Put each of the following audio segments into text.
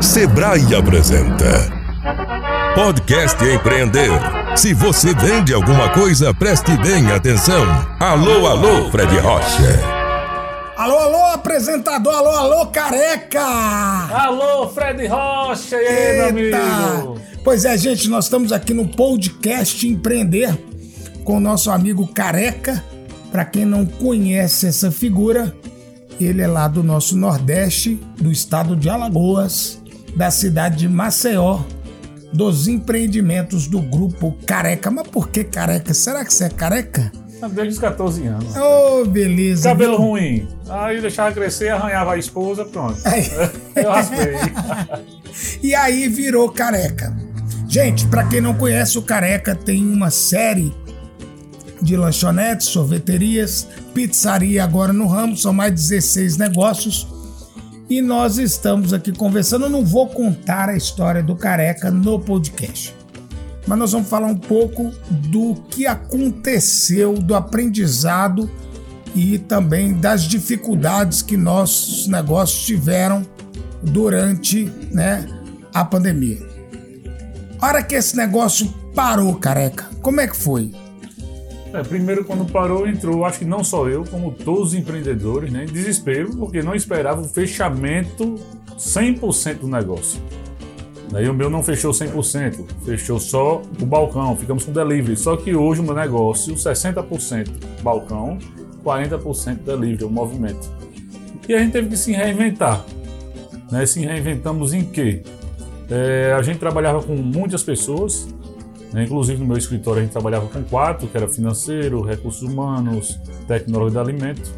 Sebrae apresenta Podcast Empreender. Se você vende alguma coisa, preste bem atenção. Alô, alô, Fred Rocha. Alô, alô, apresentador, alô, alô, careca! Alô, Fred Rocha, e aí, meu amigo? Pois é, gente, nós estamos aqui no podcast Empreender com o nosso amigo Careca. Para quem não conhece essa figura, ele é lá do nosso Nordeste, do estado de Alagoas, da cidade de Maceió, dos empreendimentos do grupo Careca. Mas por que careca? Será que você é careca? Desde os 14 anos. Ô, oh, beleza. Cabelo viu? ruim. Aí deixava crescer, arranhava a esposa, pronto. Aí... Eu raspei. e aí virou careca. Gente, para quem não conhece, o Careca tem uma série de lanchonetes, sorveterias, pizzaria agora no ramo, são mais 16 negócios. E nós estamos aqui conversando. Eu não vou contar a história do Careca no podcast, mas nós vamos falar um pouco do que aconteceu, do aprendizado e também das dificuldades que nossos negócios tiveram durante né, a pandemia. A hora que esse negócio parou, careca, como é que foi? É, primeiro, quando parou, entrou, acho que não só eu, como todos os empreendedores, né, em desespero, porque não esperava o fechamento 100% do negócio. Daí o meu não fechou 100%, fechou só o balcão, ficamos com delivery. Só que hoje o meu negócio, 60% balcão, 40% delivery, o movimento. E a gente teve que se reinventar. Né? Se reinventamos em quê? É, a gente trabalhava com muitas pessoas? Inclusive no meu escritório a gente trabalhava com quatro, que era financeiro, recursos humanos, tecnologia de alimento.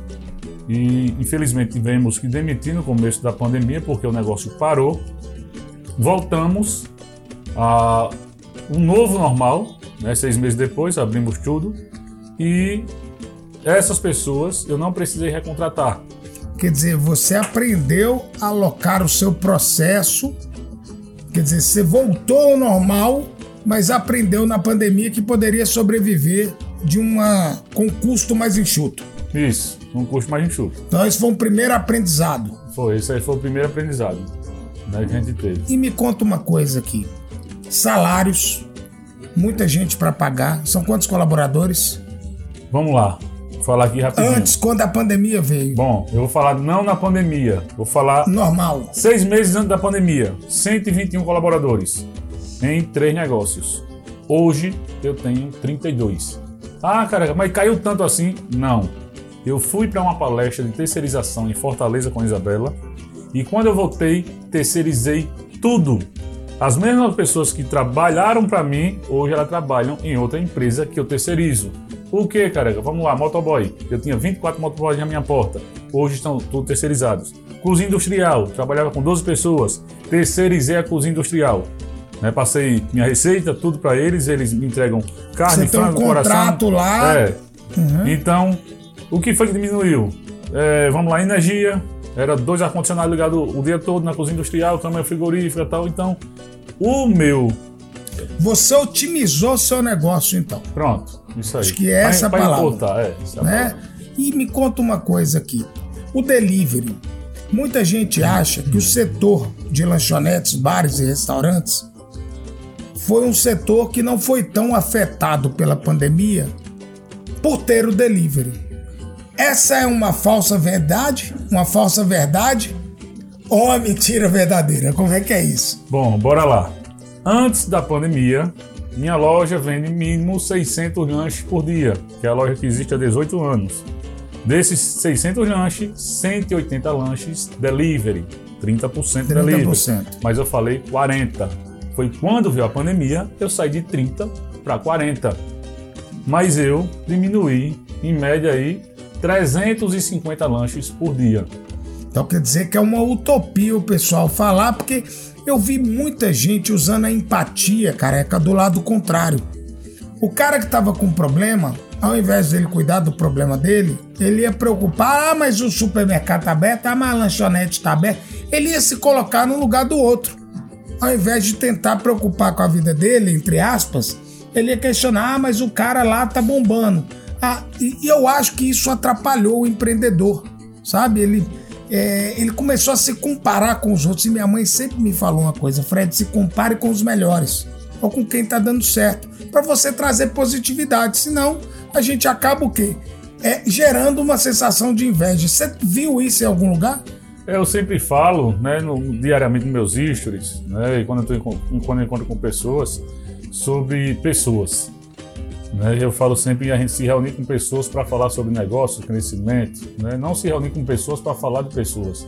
E infelizmente tivemos que demitir no começo da pandemia porque o negócio parou. Voltamos a um novo normal, né? seis meses depois abrimos tudo e essas pessoas eu não precisei recontratar. Quer dizer, você aprendeu a alocar o seu processo, quer dizer, você voltou ao normal mas aprendeu na pandemia que poderia sobreviver de uma com custo mais enxuto. Isso, um custo mais enxuto. Então esse foi um primeiro aprendizado. Foi, esse aí foi o primeiro aprendizado né, que a gente teve. E me conta uma coisa aqui. Salários, muita gente para pagar. São quantos colaboradores? Vamos lá. Vou falar aqui rapidinho. Antes, quando a pandemia veio. Bom, eu vou falar não na pandemia. Vou falar. Normal. Seis meses antes da pandemia. 121 colaboradores em três negócios. Hoje eu tenho 32. Ah, cara, mas caiu tanto assim? Não. Eu fui para uma palestra de terceirização em Fortaleza com a Isabela e quando eu voltei, terceirizei tudo. As mesmas pessoas que trabalharam para mim, hoje elas trabalham em outra empresa que eu terceirizo. O que, cara? Vamos lá, motoboy. Eu tinha 24 motoboys na minha porta. Hoje estão todos terceirizados. Cozinha industrial. Trabalhava com 12 pessoas. Terceirizei a cozinha industrial. Né? Passei minha receita, tudo para eles, eles me entregam carne, Você frango, tem um contrato coração. lá. É. Uhum. Então, o que foi que diminuiu? É, vamos lá, energia. Era dois ar-condicionados ligados o dia todo na cozinha industrial, câmera frigorífica e tal. Então, o meu. Você otimizou seu negócio, então. Pronto, isso aí. Acho que é essa pra, palavra. Importar, é, essa é né? E me conta uma coisa aqui. O delivery. Muita gente acha que o setor de lanchonetes, bares e restaurantes foi um setor que não foi tão afetado pela pandemia por ter o delivery. Essa é uma falsa verdade? Uma falsa verdade? Ou uma mentira verdadeira? Como é que é isso? Bom, bora lá. Antes da pandemia, minha loja vende mínimo 600 lanches por dia, que é a loja que existe há 18 anos. Desses 600 lanches, 180 lanches delivery, 30%, 30%. delivery. Mas eu falei 40 foi quando veio a pandemia, eu saí de 30 para 40. Mas eu diminuí, em média aí, 350 lanches por dia. Então quer dizer que é uma utopia o pessoal falar, porque eu vi muita gente usando a empatia, careca, do lado contrário. O cara que estava com problema, ao invés dele cuidar do problema dele, ele ia preocupar, ah, mas o supermercado tá aberto, ah, mas a lanchonete tá aberta. Ele ia se colocar no lugar do outro ao invés de tentar preocupar com a vida dele, entre aspas, ele ia questionar, ah, mas o cara lá tá bombando. Ah, e, eu acho que isso atrapalhou o empreendedor, sabe? Ele, é, ele começou a se comparar com os outros. E minha mãe sempre me falou uma coisa: Fred, se compare com os melhores ou com quem está dando certo, para você trazer positividade. Senão, a gente acaba o quê? É, gerando uma sensação de inveja. Você viu isso em algum lugar? Eu sempre falo, né, no, diariamente nos meus stories, né, e quando eu, tô, quando eu encontro com pessoas, sobre pessoas. Né? Eu falo sempre a gente se reunir com pessoas para falar sobre negócio, crescimento, né? não se reunir com pessoas para falar de pessoas.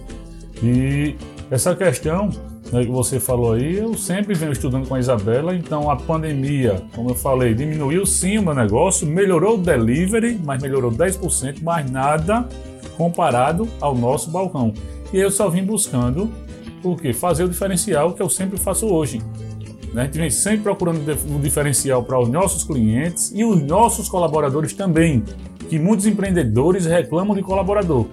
E essa questão né, que você falou aí, eu sempre venho estudando com a Isabela, então a pandemia, como eu falei, diminuiu sim o meu negócio, melhorou o delivery, mas melhorou 10%, mas nada comparado ao nosso balcão. E eu só vim buscando o que? Fazer o diferencial que eu sempre faço hoje. Né? A gente vem sempre procurando um diferencial para os nossos clientes e os nossos colaboradores também, que muitos empreendedores reclamam de colaborador.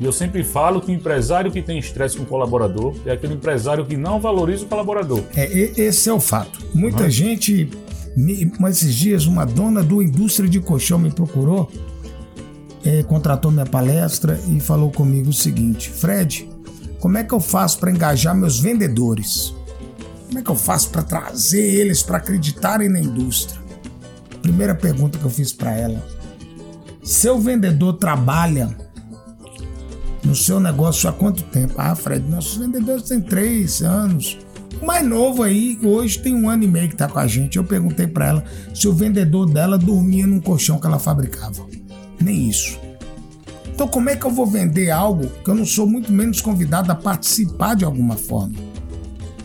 E eu sempre falo que o empresário que tem estresse com o colaborador é aquele empresário que não valoriza o colaborador. É, esse é o fato. Muita uhum. gente, esses dias, uma dona do indústria de colchão me procurou, é, contratou minha palestra e falou comigo o seguinte: Fred, como é que eu faço para engajar meus vendedores? Como é que eu faço para trazer eles para acreditarem na indústria? Primeira pergunta que eu fiz para ela: seu vendedor trabalha no seu negócio há quanto tempo? Ah, Fred, nossos vendedores têm três anos. O mais novo aí, hoje tem um ano e meio que tá com a gente. Eu perguntei para ela se o vendedor dela dormia num colchão que ela fabricava. Nem isso. Então, como é que eu vou vender algo que eu não sou muito menos convidado a participar de alguma forma?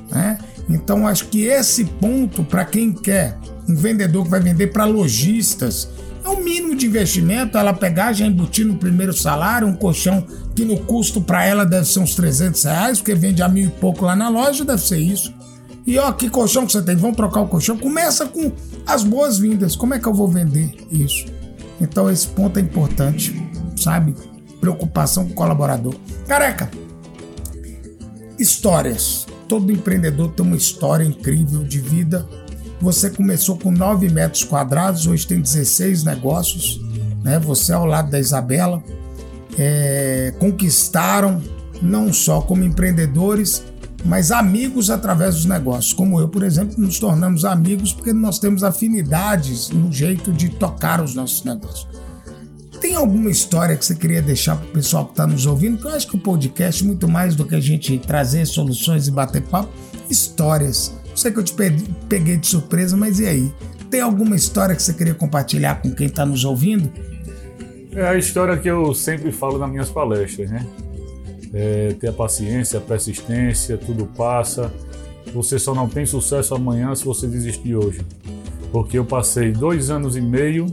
Né? Então, acho que esse ponto, para quem quer um vendedor que vai vender para lojistas, é o mínimo de investimento. Ela pegar, já embutir no primeiro salário, um colchão que no custo para ela deve ser uns 300 reais, porque vende a mil e pouco lá na loja, deve ser isso. E ó, que colchão que você tem? Vamos trocar o colchão? Começa com as boas-vindas. Como é que eu vou vender isso? Então, esse ponto é importante, sabe? Preocupação com o colaborador. Careca, histórias. Todo empreendedor tem uma história incrível de vida. Você começou com 9 metros quadrados, hoje tem 16 negócios. Né? Você, ao lado da Isabela, é, conquistaram não só como empreendedores, mas amigos através dos negócios. Como eu, por exemplo, nos tornamos amigos porque nós temos afinidades no jeito de tocar os nossos negócios. Tem alguma história que você queria deixar para o pessoal que está nos ouvindo? Porque eu acho que o podcast, muito mais do que a gente trazer soluções e bater papo, histórias. Sei que eu te peguei de surpresa, mas e aí? Tem alguma história que você queria compartilhar com quem está nos ouvindo? É a história que eu sempre falo nas minhas palestras, né? É, ter a paciência, a persistência, tudo passa. Você só não tem sucesso amanhã se você desistir hoje. Porque eu passei dois anos e meio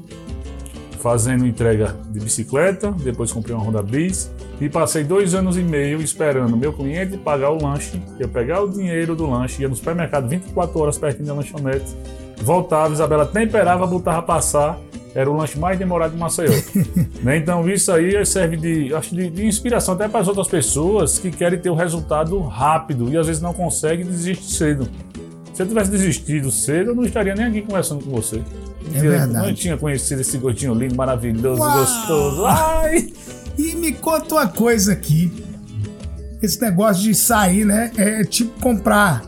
fazendo entrega de bicicleta, depois comprei uma Honda Bis e passei dois anos e meio esperando meu cliente pagar o lanche, eu pegar o dinheiro do lanche, ia no supermercado 24 horas pertinho da lanchonete, voltava, Isabela temperava, botava passar, era o lanche mais demorado de Maceió. né? Então isso aí serve de, acho de, de inspiração até para as outras pessoas que querem ter o um resultado rápido e às vezes não conseguem e desistem cedo. Se eu tivesse desistido cedo, eu não estaria nem aqui conversando com você. É verdade. Não tinha conhecido esse gordinho lindo, maravilhoso, Uau! gostoso. Ai! E me conta uma coisa aqui. Esse negócio de sair, né? É tipo comprar.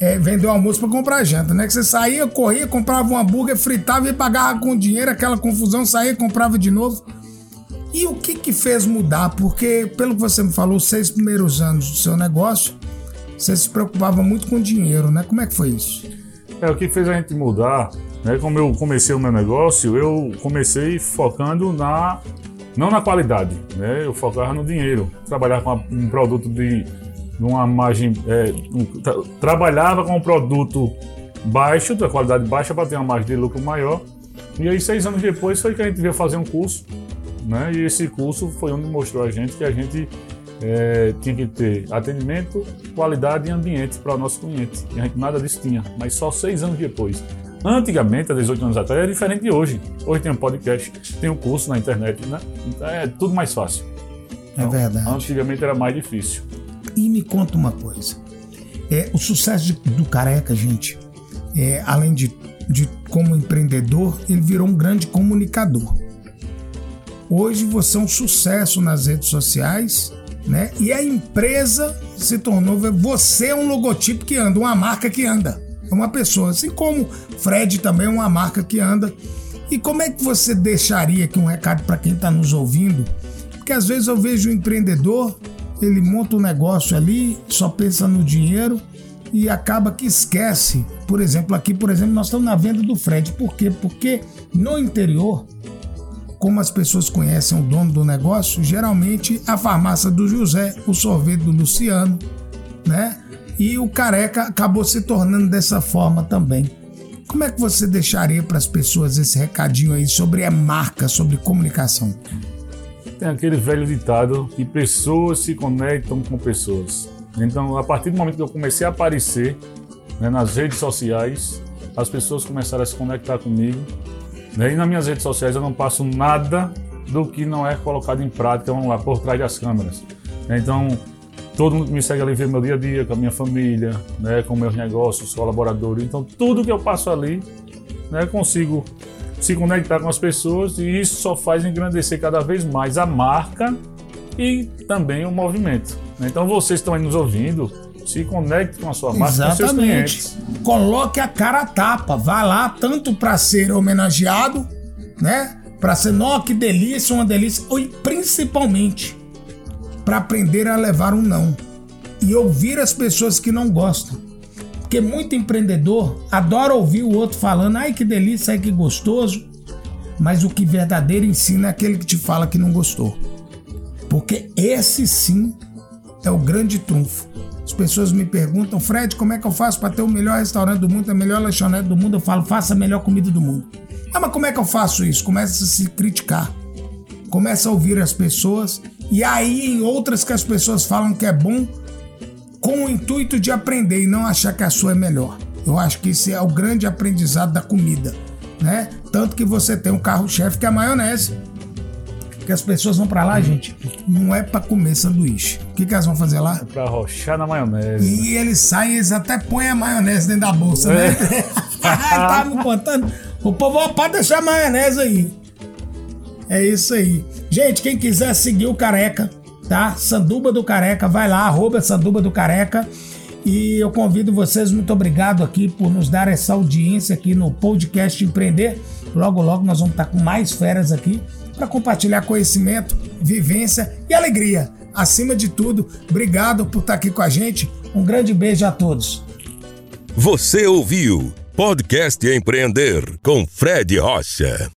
É, vender o almoço para comprar janta, né? Que você saía, corria, comprava um hambúrguer, fritava e pagava com dinheiro, aquela confusão, saía, comprava de novo. E o que que fez mudar? Porque, pelo que você me falou, os seis primeiros anos do seu negócio, você se preocupava muito com dinheiro, né? Como é que foi isso? É, o que fez a gente mudar né? Como eu comecei o meu negócio, eu comecei focando na não na qualidade, né? Eu focava no dinheiro, trabalhar com um produto de, uma margem, é, um, tra trabalhava com um produto baixo, da qualidade baixa para ter uma margem de lucro maior. E aí seis anos depois foi que a gente veio fazer um curso, né? E esse curso foi onde mostrou a gente que a gente é, tinha que ter atendimento, qualidade e ambiente para o nosso cliente. E a gente nada disso tinha, mas só seis anos depois. Antigamente, há 18 anos atrás, era diferente de hoje. Hoje tem um podcast, tem um curso na internet, né? Então é tudo mais fácil. É então, verdade. Antigamente era mais difícil. E me conta uma coisa. É, o sucesso de, do Careca, gente, é, além de, de como empreendedor, ele virou um grande comunicador. Hoje você é um sucesso nas redes sociais né? E a empresa se tornou você é um logotipo que anda, uma marca que anda, é uma pessoa, assim como Fred também é uma marca que anda. E como é que você deixaria aqui um recado para quem está nos ouvindo? Porque às vezes eu vejo um empreendedor, ele monta um negócio ali, só pensa no dinheiro e acaba que esquece. Por exemplo, aqui, por exemplo, nós estamos na venda do Fred. Por quê? Porque no interior, como as pessoas conhecem o dono do negócio, geralmente a farmácia do José, o sorvete do Luciano, né? E o careca acabou se tornando dessa forma também. Como é que você deixaria para as pessoas esse recadinho aí sobre a marca, sobre comunicação? Tem aquele velho ditado que pessoas se conectam com pessoas. Então, a partir do momento que eu comecei a aparecer né, nas redes sociais, as pessoas começaram a se conectar comigo. Né, e nas minhas redes sociais eu não passo nada do que não é colocado em prática, vamos lá, por trás das câmeras. Então, todo mundo que me segue ali vê meu dia a dia, com a minha família, né, com meus negócios, colaboradores. Então, tudo que eu passo ali, né, consigo se conectar com as pessoas e isso só faz engrandecer cada vez mais a marca e também o movimento. Então vocês estão aí nos ouvindo, se conecte com a sua marca, Exatamente. com seus clientes. Coloque a cara a tapa, vá lá tanto para ser homenageado, né? Para ser, nó, que delícia, uma delícia, e principalmente para aprender a levar um não e ouvir as pessoas que não gostam. Porque muito empreendedor adora ouvir o outro falando, ai que delícia, ai que gostoso, mas o que verdadeiro ensina é aquele que te fala que não gostou. Porque esse sim é o grande trunfo. As pessoas me perguntam, Fred, como é que eu faço para ter o melhor restaurante do mundo, a melhor lanchonete do mundo? Eu falo, faça a melhor comida do mundo. Ah, mas como é que eu faço isso? Começa a se criticar. Começa a ouvir as pessoas. E aí, em outras que as pessoas falam que é bom, com o intuito de aprender e não achar que a sua é melhor. Eu acho que esse é o grande aprendizado da comida, né? Tanto que você tem um carro-chefe que é a maionese que as pessoas vão para lá, gente, não é para comer sanduíche. O que, que elas vão fazer lá? É pra rochar na maionese. E eles saem, eles até põem a maionese dentro da bolsa, né? é. né? tá me contando. O povo pode deixar a maionese aí. É isso aí. Gente, quem quiser seguir o Careca, tá? Sanduba do Careca, vai lá, arroba Sanduba do Careca. E eu convido vocês, muito obrigado aqui por nos dar essa audiência aqui no podcast Empreender. Logo, logo nós vamos estar com mais feras aqui para compartilhar conhecimento, vivência e alegria. Acima de tudo, obrigado por estar aqui com a gente. Um grande beijo a todos. Você ouviu Podcast Empreender com Fred Rocha.